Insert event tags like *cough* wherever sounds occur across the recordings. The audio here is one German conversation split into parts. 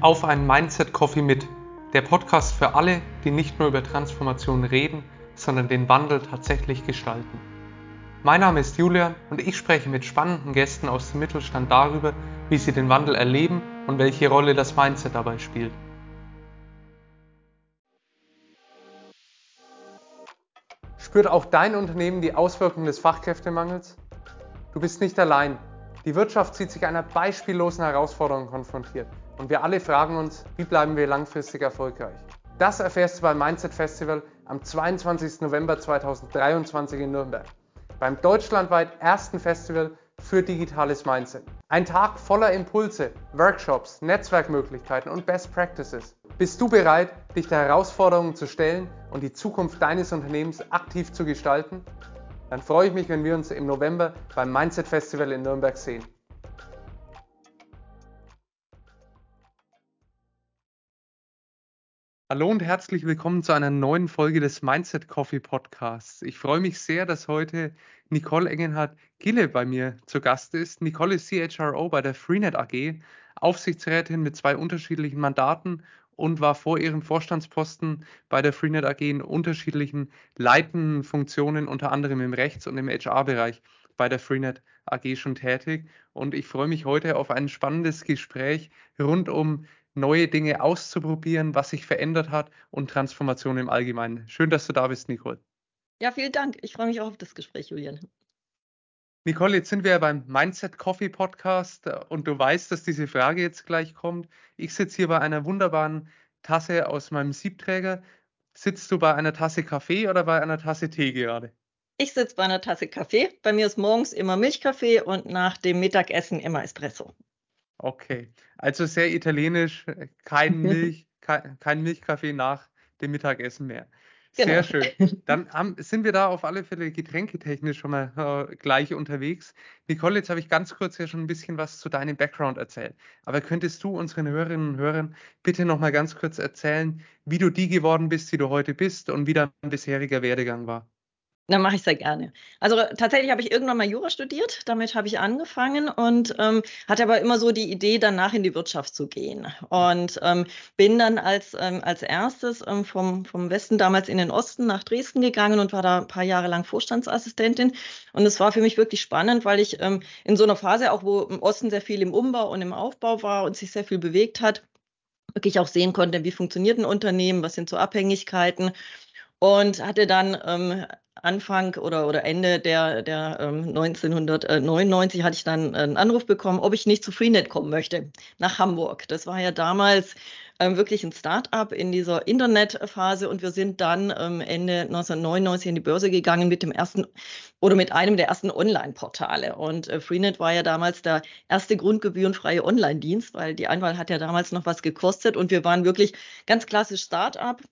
auf einen Mindset Coffee mit, der Podcast für alle, die nicht nur über Transformation reden, sondern den Wandel tatsächlich gestalten. Mein Name ist Julian und ich spreche mit spannenden Gästen aus dem Mittelstand darüber, wie sie den Wandel erleben und welche Rolle das Mindset dabei spielt. Spürt auch dein Unternehmen die Auswirkungen des Fachkräftemangels? Du bist nicht allein. Die Wirtschaft sieht sich einer beispiellosen Herausforderung konfrontiert und wir alle fragen uns, wie bleiben wir langfristig erfolgreich? Das erfährst du beim Mindset Festival am 22. November 2023 in Nürnberg, beim deutschlandweit ersten Festival für digitales Mindset. Ein Tag voller Impulse, Workshops, Netzwerkmöglichkeiten und Best Practices. Bist du bereit, dich der Herausforderungen zu stellen und die Zukunft deines Unternehmens aktiv zu gestalten? Dann freue ich mich, wenn wir uns im November beim Mindset Festival in Nürnberg sehen. Hallo und herzlich willkommen zu einer neuen Folge des Mindset Coffee Podcasts. Ich freue mich sehr, dass heute Nicole Engenhardt Gille bei mir zu Gast ist. Nicole ist CHRO bei der Freenet AG, Aufsichtsrätin mit zwei unterschiedlichen Mandaten und war vor ihrem Vorstandsposten bei der Freenet AG in unterschiedlichen leitenden Funktionen, unter anderem im Rechts- und im HR-Bereich bei der Freenet AG schon tätig. Und ich freue mich heute auf ein spannendes Gespräch rund um neue Dinge auszuprobieren, was sich verändert hat und Transformation im Allgemeinen. Schön, dass du da bist, Nicole. Ja, vielen Dank. Ich freue mich auch auf das Gespräch, Julian. Nicole, jetzt sind wir beim Mindset Coffee Podcast äh, und du weißt, dass diese Frage jetzt gleich kommt. Ich sitze hier bei einer wunderbaren Tasse aus meinem Siebträger. Sitzt du bei einer Tasse Kaffee oder bei einer Tasse Tee gerade? Ich sitze bei einer Tasse Kaffee. Bei mir ist morgens immer Milchkaffee und nach dem Mittagessen immer Espresso. Okay, also sehr italienisch, kein *laughs* Milch, kein, kein Milchkaffee nach dem Mittagessen mehr. Sehr genau. schön. *laughs* Dann haben, sind wir da auf alle Fälle getränketechnisch schon mal äh, gleich unterwegs. Nicole, jetzt habe ich ganz kurz ja schon ein bisschen was zu deinem Background erzählt. Aber könntest du unseren Hörerinnen und Hörern bitte noch mal ganz kurz erzählen, wie du die geworden bist, die du heute bist und wie dein bisheriger Werdegang war? Dann mache ich sehr gerne. Also tatsächlich habe ich irgendwann mal Jura studiert, damit habe ich angefangen und ähm, hatte aber immer so die Idee, danach in die Wirtschaft zu gehen. Und ähm, bin dann als, ähm, als erstes ähm, vom, vom Westen damals in den Osten nach Dresden gegangen und war da ein paar Jahre lang Vorstandsassistentin. Und es war für mich wirklich spannend, weil ich ähm, in so einer Phase, auch wo im Osten sehr viel im Umbau und im Aufbau war und sich sehr viel bewegt hat, wirklich auch sehen konnte, wie funktioniert ein Unternehmen, was sind so Abhängigkeiten und hatte dann ähm, Anfang oder, oder Ende der, der ähm, 1999 hatte ich dann einen Anruf bekommen, ob ich nicht zu Freenet kommen möchte, nach Hamburg. Das war ja damals ähm, wirklich ein Start-up in dieser Internetphase und wir sind dann ähm, Ende 1999 in die Börse gegangen mit dem ersten oder mit einem der ersten Online-Portale. Und äh, Freenet war ja damals der erste grundgebührenfreie Online-Dienst, weil die Einwahl hat ja damals noch was gekostet und wir waren wirklich ganz klassisch Start-up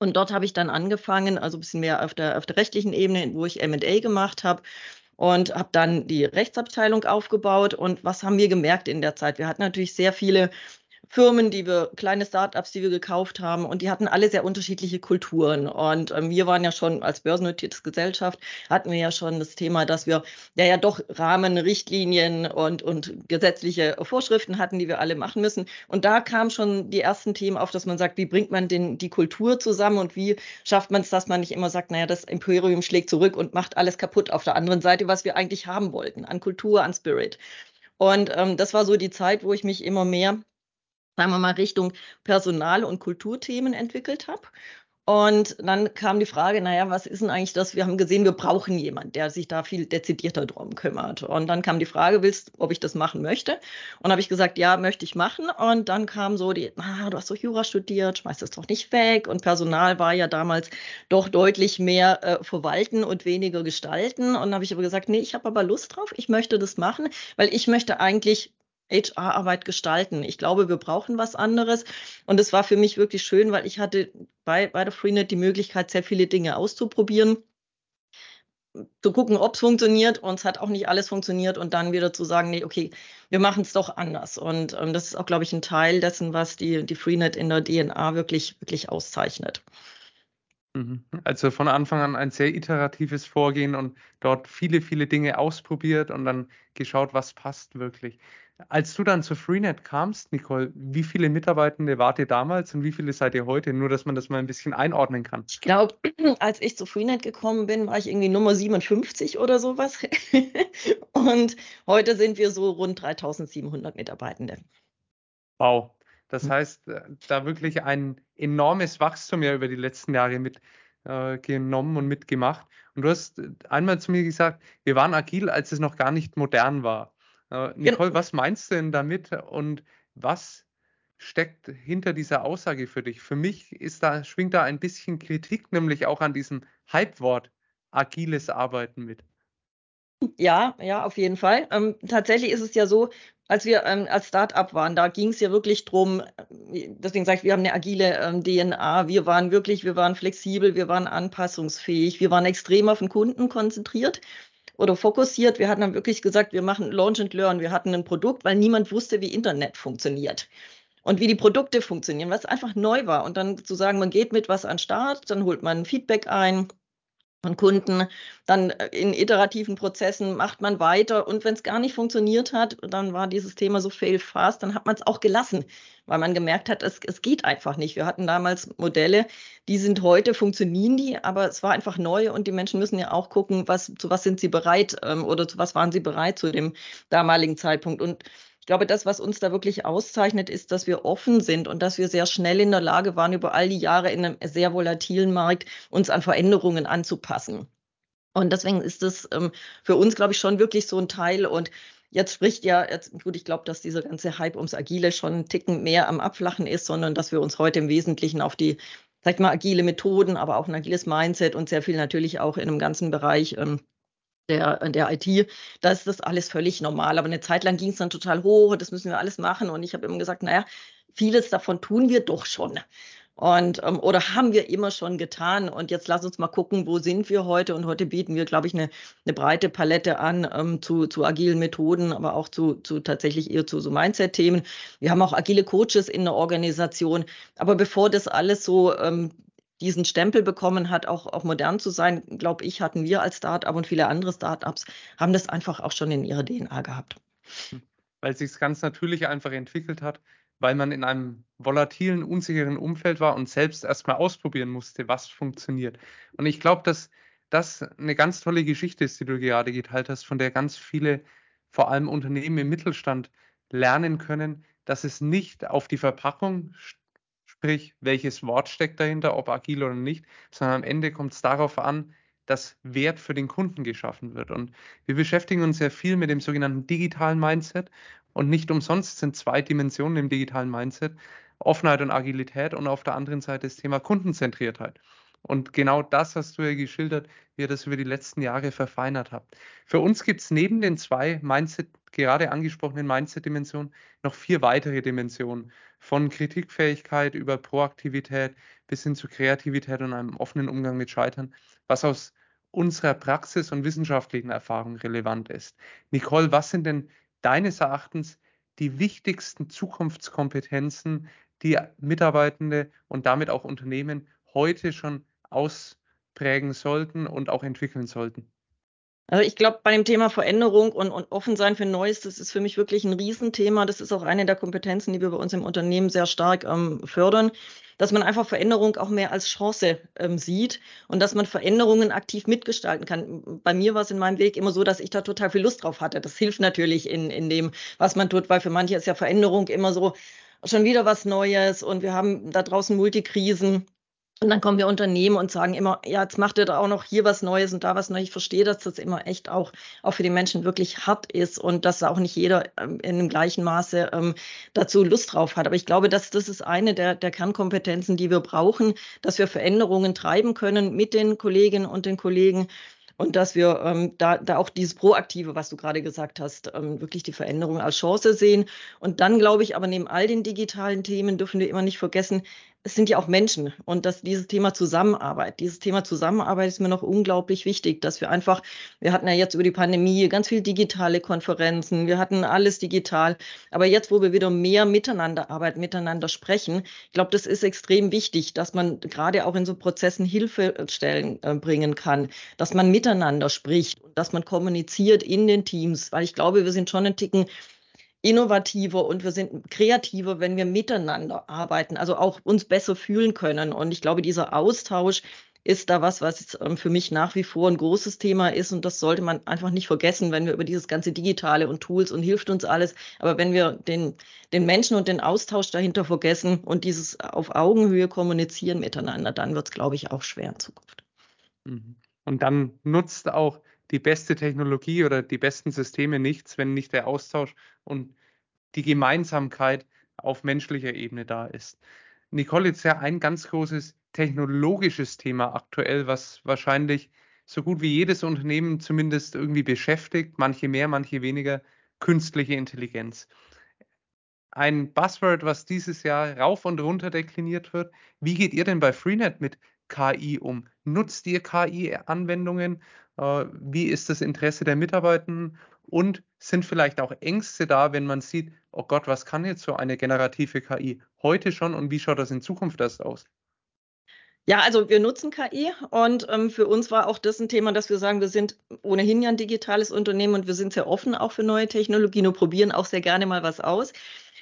und dort habe ich dann angefangen, also ein bisschen mehr auf der, auf der rechtlichen Ebene, wo ich MA gemacht habe und habe dann die Rechtsabteilung aufgebaut. Und was haben wir gemerkt in der Zeit? Wir hatten natürlich sehr viele Firmen, die wir, kleine Startups, die wir gekauft haben, und die hatten alle sehr unterschiedliche Kulturen. Und ähm, wir waren ja schon als börsennotierte Gesellschaft, hatten wir ja schon das Thema, dass wir ja ja doch Rahmen, Richtlinien und, und gesetzliche Vorschriften hatten, die wir alle machen müssen. Und da kamen schon die ersten Themen auf, dass man sagt, wie bringt man den, die Kultur zusammen und wie schafft man es, dass man nicht immer sagt, naja, das Imperium schlägt zurück und macht alles kaputt auf der anderen Seite, was wir eigentlich haben wollten, an Kultur, an Spirit. Und ähm, das war so die Zeit, wo ich mich immer mehr sagen wir mal, Richtung Personal- und Kulturthemen entwickelt habe. Und dann kam die Frage, naja, was ist denn eigentlich das? Wir haben gesehen, wir brauchen jemanden, der sich da viel dezidierter drum kümmert. Und dann kam die Frage, willst, ob ich das machen möchte? Und habe ich gesagt, ja, möchte ich machen. Und dann kam so die, ah, du hast doch Jura studiert, schmeiß das doch nicht weg. Und Personal war ja damals doch deutlich mehr äh, verwalten und weniger gestalten. Und dann habe ich aber gesagt, nee, ich habe aber Lust drauf, ich möchte das machen, weil ich möchte eigentlich HR-Arbeit gestalten. Ich glaube, wir brauchen was anderes. Und es war für mich wirklich schön, weil ich hatte bei, bei der Freenet die Möglichkeit, sehr viele Dinge auszuprobieren zu gucken, ob es funktioniert. Und es hat auch nicht alles funktioniert und dann wieder zu sagen, nee, okay, wir machen es doch anders. Und ähm, das ist auch, glaube ich, ein Teil dessen, was die, die Freenet in der DNA wirklich, wirklich auszeichnet. Mhm. Also von Anfang an ein sehr iteratives Vorgehen und dort viele, viele Dinge ausprobiert und dann geschaut, was passt wirklich. Als du dann zu Freenet kamst, Nicole, wie viele Mitarbeitende wart ihr damals und wie viele seid ihr heute? Nur, dass man das mal ein bisschen einordnen kann. Ich glaube, *clears throat* als ich zu Freenet gekommen bin, war ich irgendwie Nummer 57 oder sowas. *laughs* und heute sind wir so rund 3700 Mitarbeitende. Wow. Das hm. heißt, äh, da wirklich ein enormes Wachstum ja über die letzten Jahre mitgenommen äh, und mitgemacht. Und du hast äh, einmal zu mir gesagt, wir waren agil, als es noch gar nicht modern war. Äh, Nicole, was meinst du denn damit und was steckt hinter dieser Aussage für dich? Für mich ist da, schwingt da ein bisschen Kritik, nämlich auch an diesem Hypewort agiles Arbeiten mit. Ja, ja, auf jeden Fall. Ähm, tatsächlich ist es ja so, als wir ähm, als Start-up waren, da ging es ja wirklich drum, äh, deswegen sage ich, wir haben eine agile ähm, DNA, wir waren wirklich, wir waren flexibel, wir waren anpassungsfähig, wir waren extrem auf den Kunden konzentriert oder fokussiert. Wir hatten dann wirklich gesagt, wir machen Launch and Learn. Wir hatten ein Produkt, weil niemand wusste, wie Internet funktioniert und wie die Produkte funktionieren, was einfach neu war. Und dann zu sagen, man geht mit was an Start, dann holt man Feedback ein, von Kunden. Dann äh, in iterativen Prozessen macht man weiter. Und wenn es gar nicht funktioniert hat, dann war dieses Thema so fail fast, dann hat man es auch gelassen, weil man gemerkt hat, es, es geht einfach nicht. Wir hatten damals Modelle, die sind heute, funktionieren die, aber es war einfach neu und die Menschen müssen ja auch gucken, was, zu was sind sie bereit ähm, oder zu was waren sie bereit zu dem damaligen Zeitpunkt. Und glaube, das, was uns da wirklich auszeichnet, ist, dass wir offen sind und dass wir sehr schnell in der Lage waren, über all die Jahre in einem sehr volatilen Markt uns an Veränderungen anzupassen. Und deswegen ist das ähm, für uns, glaube ich, schon wirklich so ein Teil. Und jetzt spricht ja, jetzt, gut, ich glaube, dass dieser ganze Hype ums Agile schon einen Ticken mehr am Abflachen ist, sondern dass wir uns heute im Wesentlichen auf die, sag mal, agile Methoden, aber auch ein agiles Mindset und sehr viel natürlich auch in einem ganzen Bereich ähm, der, der IT, da ist das alles völlig normal. Aber eine Zeit lang ging es dann total hoch, das müssen wir alles machen. Und ich habe immer gesagt, naja, vieles davon tun wir doch schon. Und ähm, oder haben wir immer schon getan. Und jetzt lass uns mal gucken, wo sind wir heute? Und heute bieten wir, glaube ich, eine, eine breite Palette an ähm, zu, zu agilen Methoden, aber auch zu, zu tatsächlich eher zu so Mindset-Themen. Wir haben auch agile Coaches in der Organisation. Aber bevor das alles so ähm, diesen Stempel bekommen hat, auch, auch modern zu sein, glaube ich, hatten wir als Start-up und viele andere Start-ups haben das einfach auch schon in ihrer DNA gehabt. Weil es sich ganz natürlich einfach entwickelt hat, weil man in einem volatilen, unsicheren Umfeld war und selbst erstmal ausprobieren musste, was funktioniert. Und ich glaube, dass das eine ganz tolle Geschichte ist, die du gerade geteilt hast, von der ganz viele, vor allem Unternehmen im Mittelstand, lernen können, dass es nicht auf die Verpackung sprich, welches Wort steckt dahinter, ob agil oder nicht, sondern am Ende kommt es darauf an, dass Wert für den Kunden geschaffen wird. Und wir beschäftigen uns sehr viel mit dem sogenannten digitalen Mindset. Und nicht umsonst sind zwei Dimensionen im digitalen Mindset, Offenheit und Agilität und auf der anderen Seite das Thema Kundenzentriertheit. Und genau das hast du ja geschildert, wie ihr das über die letzten Jahre verfeinert habt. Für uns gibt es neben den zwei Mindset, gerade angesprochenen Mindset-Dimensionen noch vier weitere Dimensionen. Von Kritikfähigkeit über Proaktivität bis hin zu Kreativität und einem offenen Umgang mit Scheitern, was aus unserer Praxis und wissenschaftlichen Erfahrung relevant ist. Nicole, was sind denn deines Erachtens die wichtigsten Zukunftskompetenzen, die Mitarbeitende und damit auch Unternehmen heute schon ausprägen sollten und auch entwickeln sollten? Also ich glaube, bei dem Thema Veränderung und, und offen sein für Neues, das ist für mich wirklich ein Riesenthema. Das ist auch eine der Kompetenzen, die wir bei uns im Unternehmen sehr stark ähm, fördern, dass man einfach Veränderung auch mehr als Chance ähm, sieht und dass man Veränderungen aktiv mitgestalten kann. Bei mir war es in meinem Weg immer so, dass ich da total viel Lust drauf hatte. Das hilft natürlich in, in dem, was man tut, weil für manche ist ja Veränderung immer so, schon wieder was Neues und wir haben da draußen Multikrisen und dann kommen wir Unternehmen und sagen immer, ja, jetzt macht ihr da auch noch hier was Neues und da was Neues. Ich verstehe, dass das immer echt auch, auch für die Menschen wirklich hart ist und dass auch nicht jeder ähm, in dem gleichen Maße ähm, dazu Lust drauf hat. Aber ich glaube, dass das ist eine der, der Kernkompetenzen, die wir brauchen, dass wir Veränderungen treiben können mit den Kolleginnen und den Kollegen und dass wir ähm, da, da auch dieses Proaktive, was du gerade gesagt hast, ähm, wirklich die Veränderung als Chance sehen. Und dann glaube ich aber neben all den digitalen Themen dürfen wir immer nicht vergessen, es sind ja auch Menschen und dass dieses Thema Zusammenarbeit, dieses Thema Zusammenarbeit ist mir noch unglaublich wichtig, dass wir einfach, wir hatten ja jetzt über die Pandemie ganz viel digitale Konferenzen, wir hatten alles digital, aber jetzt, wo wir wieder mehr miteinander arbeiten, miteinander sprechen, ich glaube, das ist extrem wichtig, dass man gerade auch in so Prozessen Hilfestellen äh, bringen kann, dass man miteinander spricht und dass man kommuniziert in den Teams, weil ich glaube, wir sind schon ein Ticken innovativer und wir sind kreativer, wenn wir miteinander arbeiten, also auch uns besser fühlen können. Und ich glaube, dieser Austausch ist da was, was ähm, für mich nach wie vor ein großes Thema ist. Und das sollte man einfach nicht vergessen, wenn wir über dieses ganze Digitale und Tools und hilft uns alles. Aber wenn wir den, den Menschen und den Austausch dahinter vergessen und dieses auf Augenhöhe kommunizieren miteinander, dann wird es, glaube ich, auch schwer in Zukunft. Mhm. Und dann nutzt auch die beste Technologie oder die besten Systeme nichts, wenn nicht der Austausch und die Gemeinsamkeit auf menschlicher Ebene da ist. Nicole, jetzt ja ein ganz großes technologisches Thema aktuell, was wahrscheinlich so gut wie jedes Unternehmen zumindest irgendwie beschäftigt, manche mehr, manche weniger, künstliche Intelligenz. Ein Buzzword, was dieses Jahr rauf und runter dekliniert wird. Wie geht ihr denn bei Freenet mit KI um? Nutzt ihr KI-Anwendungen? Äh, wie ist das Interesse der Mitarbeitenden? Und sind vielleicht auch Ängste da, wenn man sieht, oh Gott, was kann jetzt so eine generative KI heute schon und wie schaut das in Zukunft erst aus? Ja, also wir nutzen KI und ähm, für uns war auch das ein Thema, dass wir sagen, wir sind ohnehin ja ein digitales Unternehmen und wir sind sehr offen auch für neue Technologien und probieren auch sehr gerne mal was aus.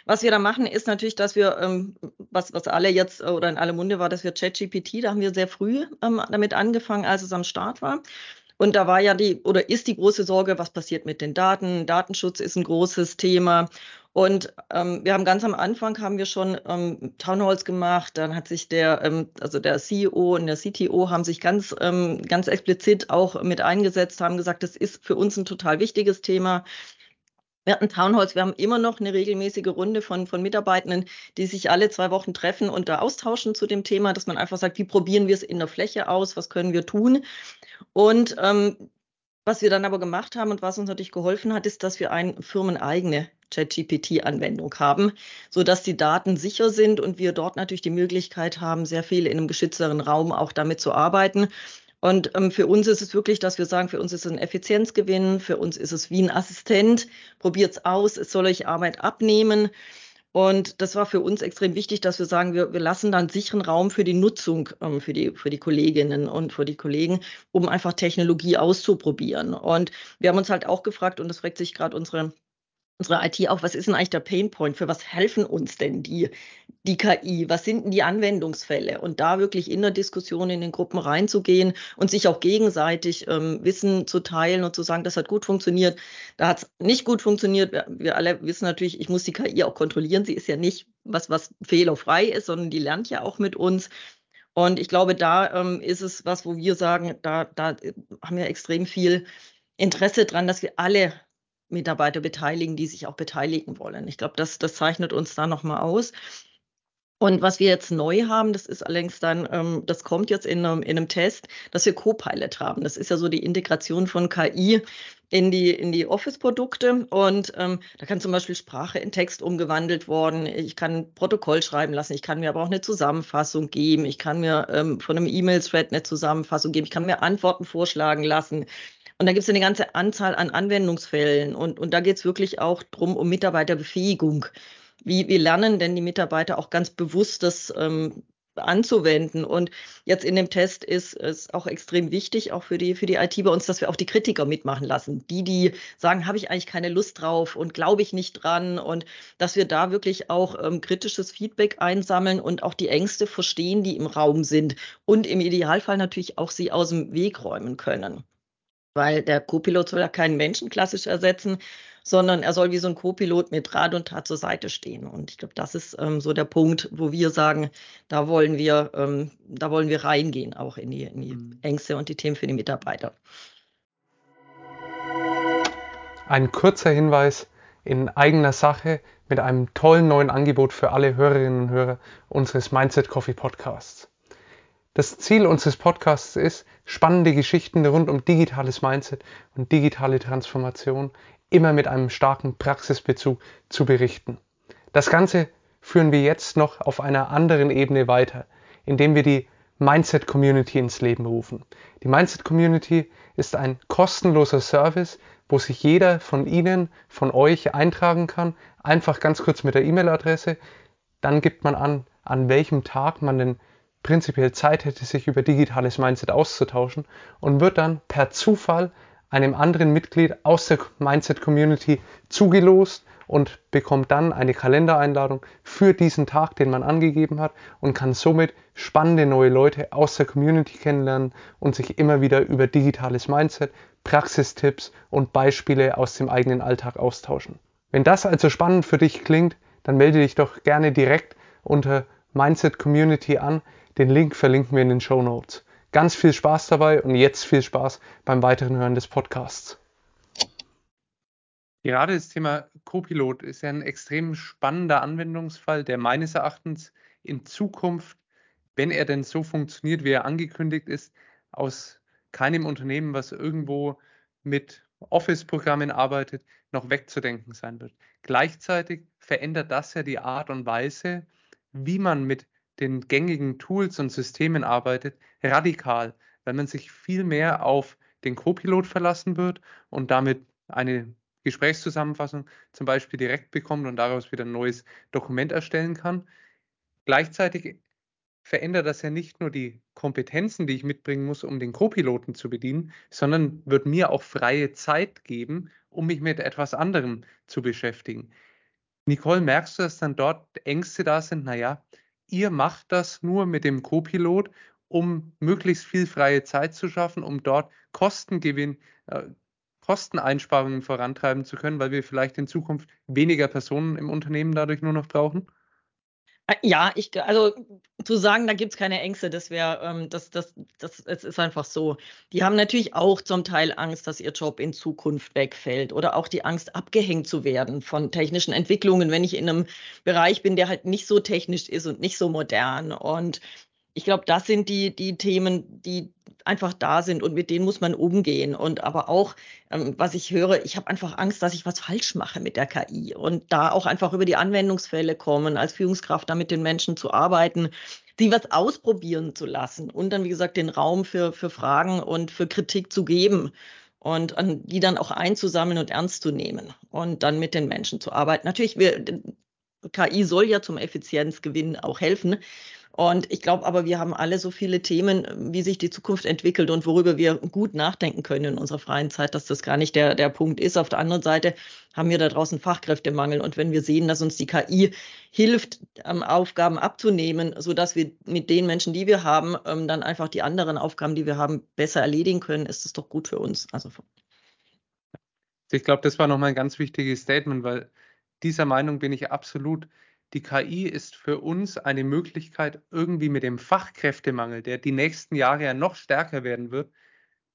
Was wir da machen, ist natürlich, dass wir, ähm, was, was alle jetzt äh, oder in alle Munde war, dass wir ChatGPT, da haben wir sehr früh ähm, damit angefangen, als es am Start war. Und da war ja die oder ist die große Sorge, was passiert mit den Daten? Datenschutz ist ein großes Thema. Und ähm, wir haben ganz am Anfang haben wir schon ähm, Townhalls gemacht. Dann hat sich der, ähm, also der CEO und der CTO haben sich ganz, ähm, ganz explizit auch mit eingesetzt, haben gesagt, das ist für uns ein total wichtiges Thema. Wir hatten Townhalls, wir haben immer noch eine regelmäßige Runde von, von Mitarbeitenden, die sich alle zwei Wochen treffen und da austauschen zu dem Thema, dass man einfach sagt, wie probieren wir es in der Fläche aus, was können wir tun? Und ähm, was wir dann aber gemacht haben und was uns natürlich geholfen hat, ist, dass wir eine firmeneigene ChatGPT-Anwendung haben, so dass die Daten sicher sind und wir dort natürlich die Möglichkeit haben, sehr viel in einem geschützteren Raum auch damit zu arbeiten. Und ähm, für uns ist es wirklich, dass wir sagen, für uns ist es ein Effizienzgewinn, für uns ist es wie ein Assistent, probiert es aus, es soll euch Arbeit abnehmen. Und das war für uns extrem wichtig, dass wir sagen, wir, wir lassen dann sicheren Raum für die Nutzung ähm, für, die, für die Kolleginnen und für die Kollegen, um einfach Technologie auszuprobieren. Und wir haben uns halt auch gefragt, und das fragt sich gerade unsere unsere IT auch, was ist denn eigentlich der Painpoint? Für was helfen uns denn die, die KI? Was sind denn die Anwendungsfälle? Und da wirklich in der Diskussion in den Gruppen reinzugehen und sich auch gegenseitig ähm, Wissen zu teilen und zu sagen, das hat gut funktioniert, da hat es nicht gut funktioniert. Wir, wir, alle wissen natürlich, ich muss die KI auch kontrollieren. Sie ist ja nicht was, was fehlerfrei ist, sondern die lernt ja auch mit uns. Und ich glaube, da ähm, ist es was, wo wir sagen, da, da haben wir extrem viel Interesse dran, dass wir alle Mitarbeiter beteiligen, die sich auch beteiligen wollen. Ich glaube, das, das zeichnet uns da nochmal aus. Und was wir jetzt neu haben, das ist allerdings dann, ähm, das kommt jetzt in einem, in einem Test, dass wir Copilot haben. Das ist ja so die Integration von KI in die, in die Office-Produkte. Und ähm, da kann zum Beispiel Sprache in Text umgewandelt worden. Ich kann ein Protokoll schreiben lassen. Ich kann mir aber auch eine Zusammenfassung geben. Ich kann mir ähm, von einem E-Mail-Thread eine Zusammenfassung geben. Ich kann mir Antworten vorschlagen lassen. Und da gibt es eine ganze Anzahl an Anwendungsfällen. Und, und da geht es wirklich auch drum um Mitarbeiterbefähigung. Wie, wie lernen denn die Mitarbeiter auch ganz bewusst das ähm, anzuwenden. Und jetzt in dem Test ist es auch extrem wichtig, auch für die, für die IT bei uns, dass wir auch die Kritiker mitmachen lassen. Die, die sagen, habe ich eigentlich keine Lust drauf und glaube ich nicht dran. Und dass wir da wirklich auch ähm, kritisches Feedback einsammeln und auch die Ängste verstehen, die im Raum sind. Und im Idealfall natürlich auch sie aus dem Weg räumen können weil der Co-Pilot soll ja keinen Menschen klassisch ersetzen, sondern er soll wie so ein Co-Pilot mit Rat und Tat zur Seite stehen. Und ich glaube, das ist ähm, so der Punkt, wo wir sagen, da wollen wir, ähm, da wollen wir reingehen, auch in die, in die mhm. Ängste und die Themen für die Mitarbeiter. Ein kurzer Hinweis in eigener Sache mit einem tollen neuen Angebot für alle Hörerinnen und Hörer unseres Mindset Coffee Podcasts. Das Ziel unseres Podcasts ist, spannende Geschichten rund um digitales Mindset und digitale Transformation immer mit einem starken Praxisbezug zu berichten. Das Ganze führen wir jetzt noch auf einer anderen Ebene weiter, indem wir die Mindset Community ins Leben rufen. Die Mindset Community ist ein kostenloser Service, wo sich jeder von Ihnen, von euch eintragen kann. Einfach ganz kurz mit der E-Mail-Adresse. Dann gibt man an, an welchem Tag man denn prinzipiell Zeit hätte, sich über digitales Mindset auszutauschen und wird dann per Zufall einem anderen Mitglied aus der Mindset Community zugelost und bekommt dann eine Kalendereinladung für diesen Tag, den man angegeben hat und kann somit spannende neue Leute aus der Community kennenlernen und sich immer wieder über digitales Mindset, Praxistipps und Beispiele aus dem eigenen Alltag austauschen. Wenn das also spannend für dich klingt, dann melde dich doch gerne direkt unter Mindset Community an. Den Link verlinken wir in den Show Notes. Ganz viel Spaß dabei und jetzt viel Spaß beim weiteren Hören des Podcasts. Gerade das Thema Copilot ist ja ein extrem spannender Anwendungsfall, der meines Erachtens in Zukunft, wenn er denn so funktioniert, wie er angekündigt ist, aus keinem Unternehmen, was irgendwo mit Office-Programmen arbeitet, noch wegzudenken sein wird. Gleichzeitig verändert das ja die Art und Weise, wie man mit den gängigen Tools und Systemen arbeitet, radikal, weil man sich viel mehr auf den Copilot verlassen wird und damit eine Gesprächszusammenfassung zum Beispiel direkt bekommt und daraus wieder ein neues Dokument erstellen kann. Gleichzeitig verändert das ja nicht nur die Kompetenzen, die ich mitbringen muss, um den Copiloten zu bedienen, sondern wird mir auch freie Zeit geben, um mich mit etwas anderem zu beschäftigen. Nicole, merkst du, dass dann dort Ängste da sind? Naja, ihr macht das nur mit dem Copilot, um möglichst viel freie Zeit zu schaffen, um dort Kostengewinn, äh, Kosteneinsparungen vorantreiben zu können, weil wir vielleicht in Zukunft weniger Personen im Unternehmen dadurch nur noch brauchen? Äh, ja, ich, also zu sagen, da gibt es keine Ängste, das wäre, ähm, das, das, das, es ist einfach so. Die haben natürlich auch zum Teil Angst, dass ihr Job in Zukunft wegfällt oder auch die Angst, abgehängt zu werden von technischen Entwicklungen, wenn ich in einem Bereich bin, der halt nicht so technisch ist und nicht so modern. Und ich glaube, das sind die, die Themen, die einfach da sind und mit denen muss man umgehen. Und aber auch, ähm, was ich höre, ich habe einfach Angst, dass ich was falsch mache mit der KI und da auch einfach über die Anwendungsfälle kommen, als Führungskraft da mit den Menschen zu arbeiten, sie was ausprobieren zu lassen und dann, wie gesagt, den Raum für, für Fragen und für Kritik zu geben und die dann auch einzusammeln und ernst zu nehmen und dann mit den Menschen zu arbeiten. Natürlich, wir, KI soll ja zum Effizienzgewinn auch helfen. Und ich glaube aber, wir haben alle so viele Themen, wie sich die Zukunft entwickelt und worüber wir gut nachdenken können in unserer freien Zeit, dass das gar nicht der, der Punkt ist. Auf der anderen Seite haben wir da draußen Fachkräftemangel. Und wenn wir sehen, dass uns die KI hilft, ähm, Aufgaben abzunehmen, sodass wir mit den Menschen, die wir haben, ähm, dann einfach die anderen Aufgaben, die wir haben, besser erledigen können, ist das doch gut für uns. Also ich glaube, das war nochmal ein ganz wichtiges Statement, weil dieser Meinung bin ich absolut die KI ist für uns eine Möglichkeit, irgendwie mit dem Fachkräftemangel, der die nächsten Jahre ja noch stärker werden wird,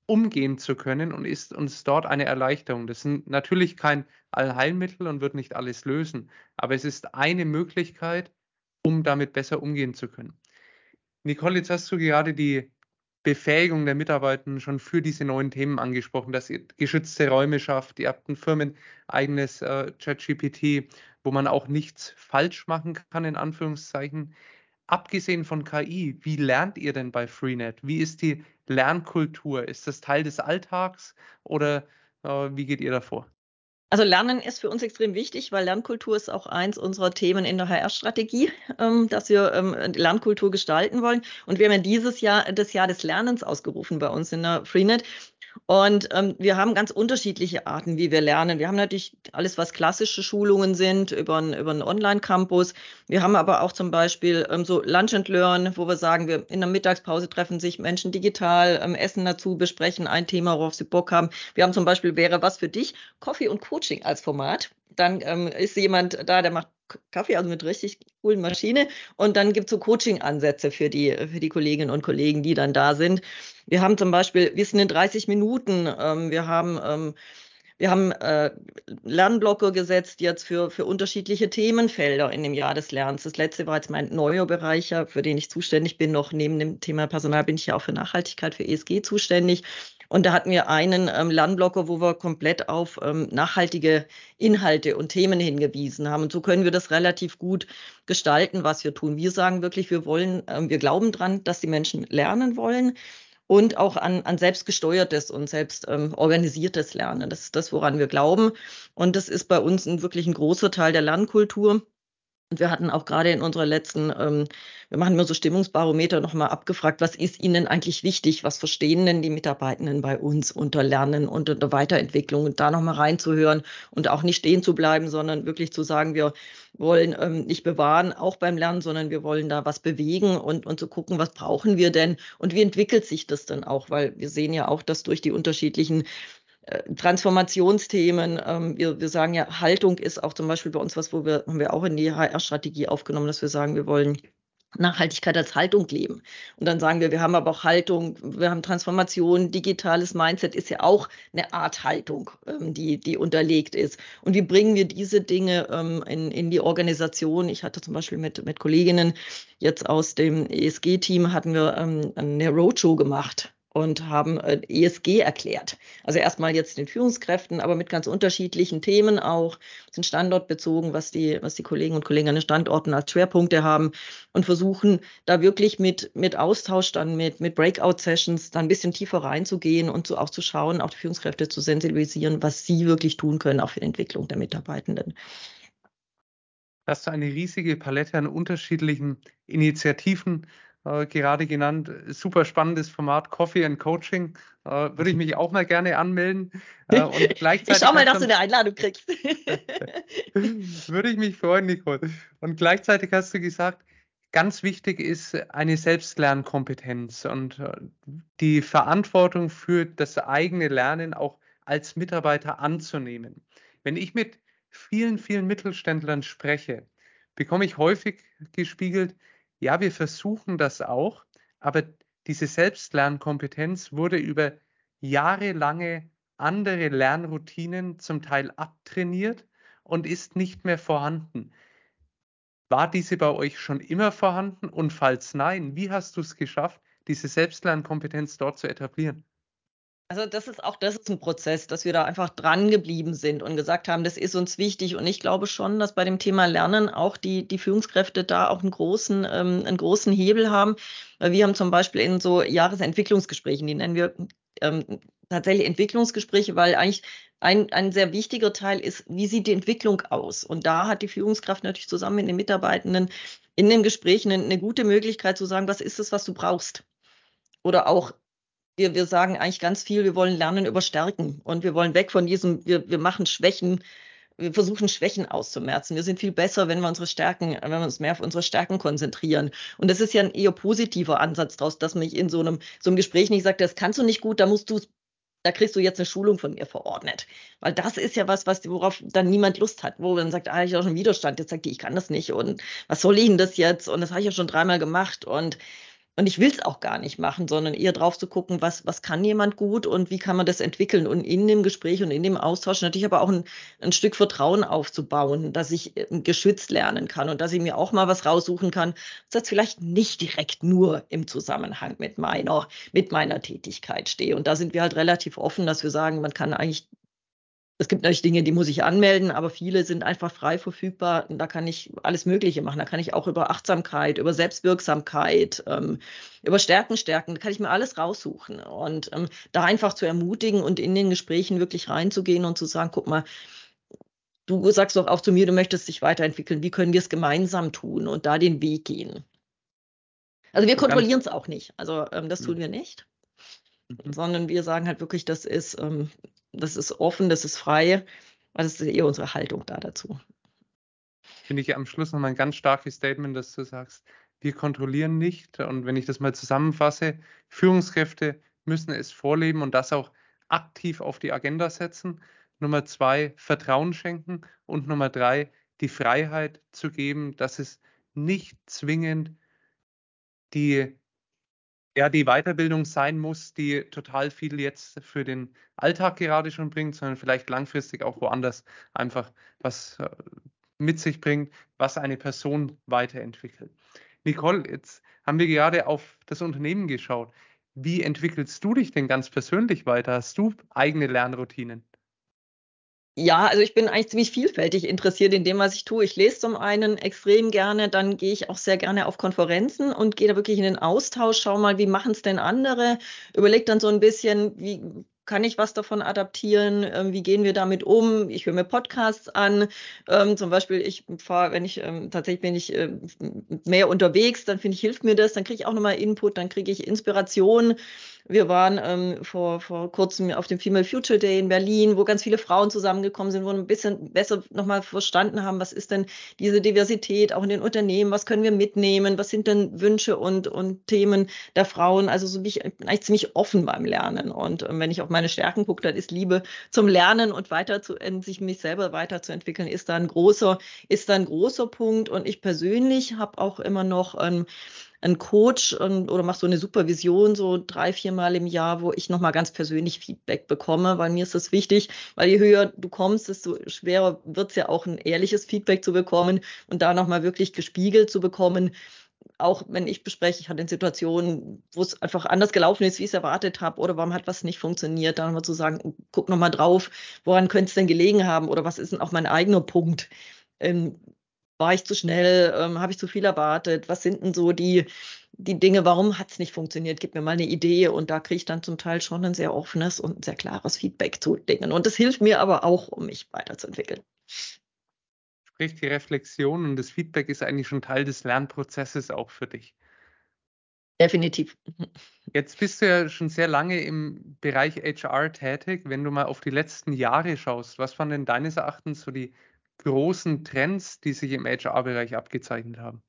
umgehen zu können und ist uns dort eine Erleichterung. Das ist natürlich kein Allheilmittel und wird nicht alles lösen, aber es ist eine Möglichkeit, um damit besser umgehen zu können. Nicole, jetzt hast du gerade die Befähigung der Mitarbeiter schon für diese neuen Themen angesprochen, dass ihr geschützte Räume schafft, ihr habt ein firmeneigenes äh, ChatGPT, wo man auch nichts falsch machen kann, in Anführungszeichen. Abgesehen von KI, wie lernt ihr denn bei Freenet? Wie ist die Lernkultur? Ist das Teil des Alltags oder äh, wie geht ihr davor? Also Lernen ist für uns extrem wichtig, weil Lernkultur ist auch eins unserer Themen in der HR-Strategie, ähm, dass wir ähm, Lernkultur gestalten wollen. Und wir haben ja dieses Jahr das Jahr des Lernens ausgerufen bei uns in der Freenet. Und ähm, wir haben ganz unterschiedliche Arten, wie wir lernen. Wir haben natürlich alles, was klassische Schulungen sind, über, ein, über einen Online-Campus. Wir haben aber auch zum Beispiel ähm, so Lunch and Learn, wo wir sagen, wir in der Mittagspause treffen sich Menschen digital, ähm, essen dazu, besprechen ein Thema, worauf sie Bock haben. Wir haben zum Beispiel, wäre was für dich, Coffee und Coaching als Format. Dann ähm, ist jemand da, der macht Kaffee, also mit richtig coolen Maschine. Und dann gibt es so Coaching-Ansätze für die, für die Kolleginnen und Kollegen, die dann da sind. Wir haben zum Beispiel Wissen in 30 Minuten. Ähm, wir haben ähm, wir haben äh, Lernblocke gesetzt jetzt für, für unterschiedliche Themenfelder in dem Jahr des Lernens. Das letzte war jetzt mein neuer Bereich, für den ich zuständig bin. Noch neben dem Thema Personal bin ich ja auch für Nachhaltigkeit, für ESG zuständig. Und da hatten wir einen ähm, Lernblocker, wo wir komplett auf ähm, nachhaltige Inhalte und Themen hingewiesen haben. Und so können wir das relativ gut gestalten, was wir tun. Wir sagen wirklich, wir wollen, ähm, wir glauben dran, dass die Menschen lernen wollen und auch an, an selbstgesteuertes und selbst ähm, organisiertes Lernen. Das ist das, woran wir glauben. Und das ist bei uns ein, wirklich ein großer Teil der Lernkultur. Und wir hatten auch gerade in unserer letzten, ähm, wir machen immer so Stimmungsbarometer nochmal abgefragt, was ist Ihnen eigentlich wichtig? Was verstehen denn die Mitarbeitenden bei uns unter Lernen und unter Weiterentwicklung? Und da nochmal reinzuhören und auch nicht stehen zu bleiben, sondern wirklich zu sagen, wir wollen ähm, nicht bewahren, auch beim Lernen, sondern wir wollen da was bewegen und, und zu gucken, was brauchen wir denn und wie entwickelt sich das denn auch? Weil wir sehen ja auch, dass durch die unterschiedlichen Transformationsthemen. Ähm, wir, wir sagen ja, Haltung ist auch zum Beispiel bei uns was, wo wir, haben wir auch in die HR-Strategie aufgenommen, dass wir sagen, wir wollen Nachhaltigkeit als Haltung leben. Und dann sagen wir, wir haben aber auch Haltung, wir haben Transformation, digitales Mindset ist ja auch eine Art Haltung, ähm, die, die unterlegt ist. Und wie bringen wir diese Dinge ähm, in, in die Organisation? Ich hatte zum Beispiel mit, mit Kolleginnen jetzt aus dem ESG-Team hatten wir ähm, eine Roadshow gemacht und haben äh, ESG erklärt. Also erstmal jetzt den Führungskräften, aber mit ganz unterschiedlichen Themen auch, sind standortbezogen, was die, was die Kollegen und Kollegen an den Standorten als Schwerpunkte haben und versuchen da wirklich mit, mit Austausch, dann mit, mit Breakout-Sessions da ein bisschen tiefer reinzugehen und so auch zu schauen, auch die Führungskräfte zu sensibilisieren, was sie wirklich tun können, auch für die Entwicklung der Mitarbeitenden. Hast du eine riesige Palette an unterschiedlichen Initiativen äh, gerade genannt. Super spannendes Format Coffee and Coaching. Äh, würde ich mich auch mal gerne anmelden. Äh, und *laughs* gleichzeitig ich schau mal, dass du eine Einladung kriegst. *laughs* würde ich mich freuen, Nicole. Und gleichzeitig hast du gesagt, ganz wichtig ist eine Selbstlernkompetenz und äh, die Verantwortung für das eigene Lernen auch als Mitarbeiter anzunehmen. Wenn ich mit vielen, vielen Mittelständlern spreche, bekomme ich häufig gespiegelt, ja, wir versuchen das auch, aber diese Selbstlernkompetenz wurde über jahrelange andere Lernroutinen zum Teil abtrainiert und ist nicht mehr vorhanden. War diese bei euch schon immer vorhanden? Und falls nein, wie hast du es geschafft, diese Selbstlernkompetenz dort zu etablieren? Also das ist auch, das ist ein Prozess, dass wir da einfach dran geblieben sind und gesagt haben, das ist uns wichtig. Und ich glaube schon, dass bei dem Thema Lernen auch die, die Führungskräfte da auch einen großen, ähm, einen großen Hebel haben. Wir haben zum Beispiel in so Jahresentwicklungsgesprächen, die nennen wir ähm, tatsächlich Entwicklungsgespräche, weil eigentlich ein, ein sehr wichtiger Teil ist, wie sieht die Entwicklung aus? Und da hat die Führungskraft natürlich zusammen mit den Mitarbeitenden in dem Gespräch eine, eine gute Möglichkeit zu sagen, was ist es, was du brauchst? Oder auch wir, wir sagen eigentlich ganz viel, wir wollen lernen über Stärken und wir wollen weg von diesem, wir, wir machen Schwächen, wir versuchen Schwächen auszumerzen. Wir sind viel besser, wenn wir unsere Stärken, wenn wir uns mehr auf unsere Stärken konzentrieren. Und das ist ja ein eher positiver Ansatz daraus, dass man in so einem, so einem Gespräch nicht sagt, das kannst du nicht gut, da musst du da kriegst du jetzt eine Schulung von mir verordnet. Weil das ist ja was, was worauf dann niemand Lust hat, wo man sagt, ah, ich habe schon Widerstand, jetzt sagt die, ich kann das nicht und was soll ich denn das jetzt? Und das habe ich ja schon dreimal gemacht und und ich will es auch gar nicht machen, sondern eher drauf zu gucken, was, was kann jemand gut und wie kann man das entwickeln und in dem Gespräch und in dem Austausch natürlich aber auch ein, ein Stück Vertrauen aufzubauen, dass ich äh, geschützt lernen kann und dass ich mir auch mal was raussuchen kann, das vielleicht nicht direkt nur im Zusammenhang mit meiner, mit meiner Tätigkeit stehe. Und da sind wir halt relativ offen, dass wir sagen, man kann eigentlich es gibt natürlich Dinge, die muss ich anmelden, aber viele sind einfach frei verfügbar. Und da kann ich alles Mögliche machen. Da kann ich auch über Achtsamkeit, über Selbstwirksamkeit, ähm, über Stärken stärken, da kann ich mir alles raussuchen. Und ähm, da einfach zu ermutigen und in den Gesprächen wirklich reinzugehen und zu sagen, guck mal, du sagst doch auch zu mir, du möchtest dich weiterentwickeln. Wie können wir es gemeinsam tun und da den Weg gehen? Also wir kontrollieren es auch nicht. Also ähm, das tun wir nicht. Mhm. Sondern wir sagen halt wirklich, das ist, ähm, das ist offen, das ist frei. Das ist eher unsere Haltung da dazu. Finde ich am Schluss nochmal ein ganz starkes Statement, dass du sagst, wir kontrollieren nicht. Und wenn ich das mal zusammenfasse, Führungskräfte müssen es vorleben und das auch aktiv auf die Agenda setzen. Nummer zwei, Vertrauen schenken. Und Nummer drei, die Freiheit zu geben, dass es nicht zwingend die ja, die Weiterbildung sein muss, die total viel jetzt für den Alltag gerade schon bringt, sondern vielleicht langfristig auch woanders einfach was äh, mit sich bringt, was eine Person weiterentwickelt. Nicole, jetzt haben wir gerade auf das Unternehmen geschaut. Wie entwickelst du dich denn ganz persönlich weiter? Hast du eigene Lernroutinen? Ja, also ich bin eigentlich ziemlich vielfältig interessiert in dem, was ich tue. Ich lese zum einen extrem gerne, dann gehe ich auch sehr gerne auf Konferenzen und gehe da wirklich in den Austausch, schau mal, wie machen es denn andere, überlege dann so ein bisschen, wie kann ich was davon adaptieren? Ähm, wie gehen wir damit um? Ich höre mir Podcasts an. Ähm, zum Beispiel, ich fahre, wenn ich ähm, tatsächlich bin ich mehr unterwegs, dann finde ich, hilft mir das, dann kriege ich auch nochmal Input, dann kriege ich Inspiration. Wir waren ähm, vor, vor kurzem auf dem Female Future Day in Berlin, wo ganz viele Frauen zusammengekommen sind, wo wir ein bisschen besser nochmal verstanden haben, was ist denn diese Diversität auch in den Unternehmen, was können wir mitnehmen, was sind denn Wünsche und, und Themen der Frauen. Also so bin ich, eigentlich ziemlich offen beim Lernen. Und ähm, wenn ich auf meine Stärken gucke, dann ist Liebe zum Lernen und weiter zu, sich mich selber weiterzuentwickeln, ist da ein großer, ist da ein großer Punkt. Und ich persönlich habe auch immer noch ähm, einen Coach und, oder mache so eine Supervision so drei, vier Mal im Jahr, wo ich nochmal ganz persönlich Feedback bekomme, weil mir ist das wichtig, weil je höher du kommst, desto schwerer wird es ja auch ein ehrliches Feedback zu bekommen und da nochmal wirklich gespiegelt zu bekommen auch wenn ich bespreche, ich hatte Situationen, wo es einfach anders gelaufen ist, wie ich es erwartet habe, oder warum hat was nicht funktioniert, dann mal zu sagen, guck nochmal drauf, woran könnte es denn gelegen haben, oder was ist denn auch mein eigener Punkt? Ähm, war ich zu schnell? Ähm, Habe ich zu viel erwartet? Was sind denn so die, die Dinge, warum hat es nicht funktioniert? Gib mir mal eine Idee. Und da kriege ich dann zum Teil schon ein sehr offenes und ein sehr klares Feedback zu Dingen. Und das hilft mir aber auch, um mich weiterzuentwickeln. Sprich, die Reflexion und das Feedback ist eigentlich schon Teil des Lernprozesses auch für dich. Definitiv. Jetzt bist du ja schon sehr lange im Bereich HR tätig. Wenn du mal auf die letzten Jahre schaust, was waren denn deines Erachtens so die großen Trends, die sich im HR-Bereich abgezeichnet haben?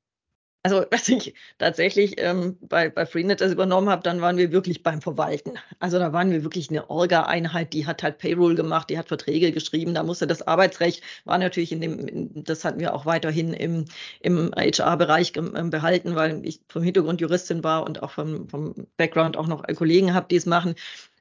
Also, *laughs* als ich tatsächlich ähm, bei, bei Freenet das übernommen habe, dann waren wir wirklich beim Verwalten. Also da waren wir wirklich eine Orga-Einheit, die hat halt Payroll gemacht, die hat Verträge geschrieben, da musste das Arbeitsrecht, war natürlich in dem, das hatten wir auch weiterhin im, im HR-Bereich ähm, behalten, weil ich vom Hintergrund Juristin war und auch vom, vom Background auch noch Kollegen habe, die es machen.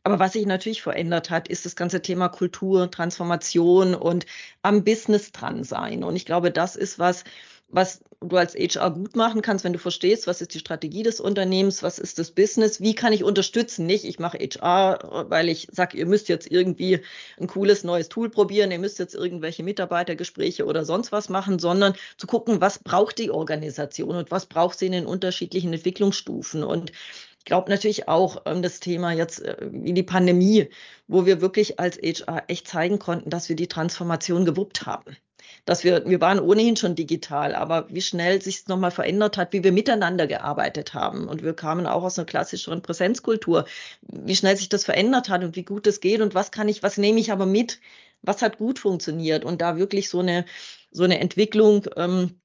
Aber was sich natürlich verändert hat, ist das ganze Thema Kultur, Transformation und am Business dran sein. Und ich glaube, das ist was, was du als HR gut machen kannst, wenn du verstehst, was ist die Strategie des Unternehmens, was ist das Business, wie kann ich unterstützen. Nicht, ich mache HR, weil ich sage, ihr müsst jetzt irgendwie ein cooles neues Tool probieren, ihr müsst jetzt irgendwelche Mitarbeitergespräche oder sonst was machen, sondern zu gucken, was braucht die Organisation und was braucht sie in den unterschiedlichen Entwicklungsstufen. Und ich glaube natürlich auch ähm, das Thema jetzt äh, wie die Pandemie, wo wir wirklich als HR echt zeigen konnten, dass wir die Transformation gewuppt haben. Dass wir, wir waren ohnehin schon digital, aber wie schnell sich es nochmal verändert hat, wie wir miteinander gearbeitet haben. Und wir kamen auch aus einer klassischeren Präsenzkultur, wie schnell sich das verändert hat und wie gut es geht und was kann ich, was nehme ich aber mit, was hat gut funktioniert und da wirklich so eine, so eine Entwicklung, ähm,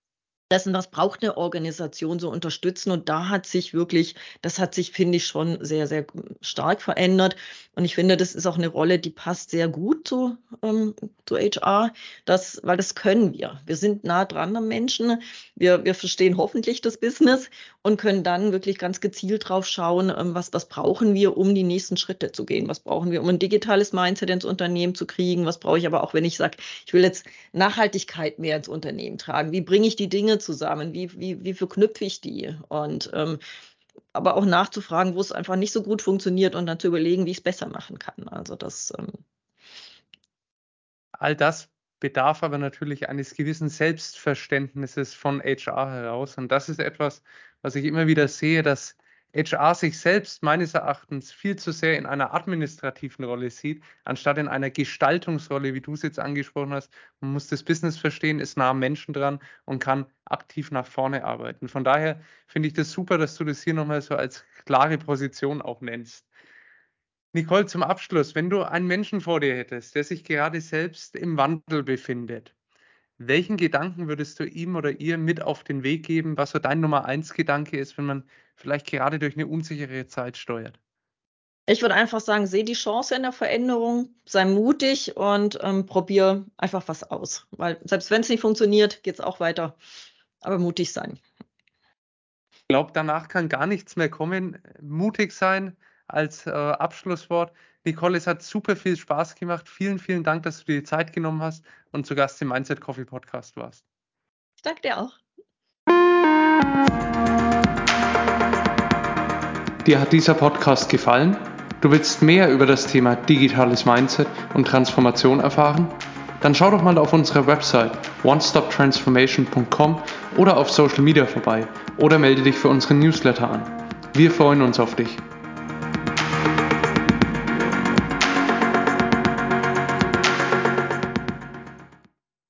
dessen, was braucht eine Organisation so unterstützen. Und da hat sich wirklich, das hat sich, finde ich, schon sehr, sehr stark verändert. Und ich finde, das ist auch eine Rolle, die passt sehr gut zu, ähm, zu HR, das, weil das können wir. Wir sind nah dran am Menschen. Wir, wir verstehen hoffentlich das Business und können dann wirklich ganz gezielt drauf schauen, ähm, was, was brauchen wir, um die nächsten Schritte zu gehen? Was brauchen wir, um ein digitales Mindset ins Unternehmen zu kriegen? Was brauche ich aber auch, wenn ich sage, ich will jetzt Nachhaltigkeit mehr ins Unternehmen tragen? Wie bringe ich die Zusammen? Wie, wie, wie verknüpfe ich die? Und ähm, aber auch nachzufragen, wo es einfach nicht so gut funktioniert und dann zu überlegen, wie ich es besser machen kann. Also das. Ähm All das bedarf aber natürlich eines gewissen Selbstverständnisses von HR heraus. Und das ist etwas, was ich immer wieder sehe, dass HR sich selbst meines Erachtens viel zu sehr in einer administrativen Rolle sieht, anstatt in einer Gestaltungsrolle, wie du es jetzt angesprochen hast. Man muss das Business verstehen, ist nah am Menschen dran und kann aktiv nach vorne arbeiten. Von daher finde ich das super, dass du das hier nochmal so als klare Position auch nennst. Nicole, zum Abschluss, wenn du einen Menschen vor dir hättest, der sich gerade selbst im Wandel befindet, welchen Gedanken würdest du ihm oder ihr mit auf den Weg geben, was so dein Nummer eins Gedanke ist, wenn man vielleicht gerade durch eine unsichere Zeit steuert? Ich würde einfach sagen, sehe die Chance in der Veränderung, sei mutig und ähm, probier einfach was aus. Weil selbst wenn es nicht funktioniert, geht es auch weiter. Aber mutig sein. Ich glaube, danach kann gar nichts mehr kommen. Mutig sein als äh, Abschlusswort. Nicole, es hat super viel Spaß gemacht. Vielen, vielen Dank, dass du dir die Zeit genommen hast und zu Gast im Mindset Coffee Podcast warst. Ich danke dir auch. Dir hat dieser Podcast gefallen? Du willst mehr über das Thema digitales Mindset und Transformation erfahren? Dann schau doch mal auf unserer Website onestoptransformation.com oder auf Social Media vorbei oder melde dich für unseren Newsletter an. Wir freuen uns auf dich.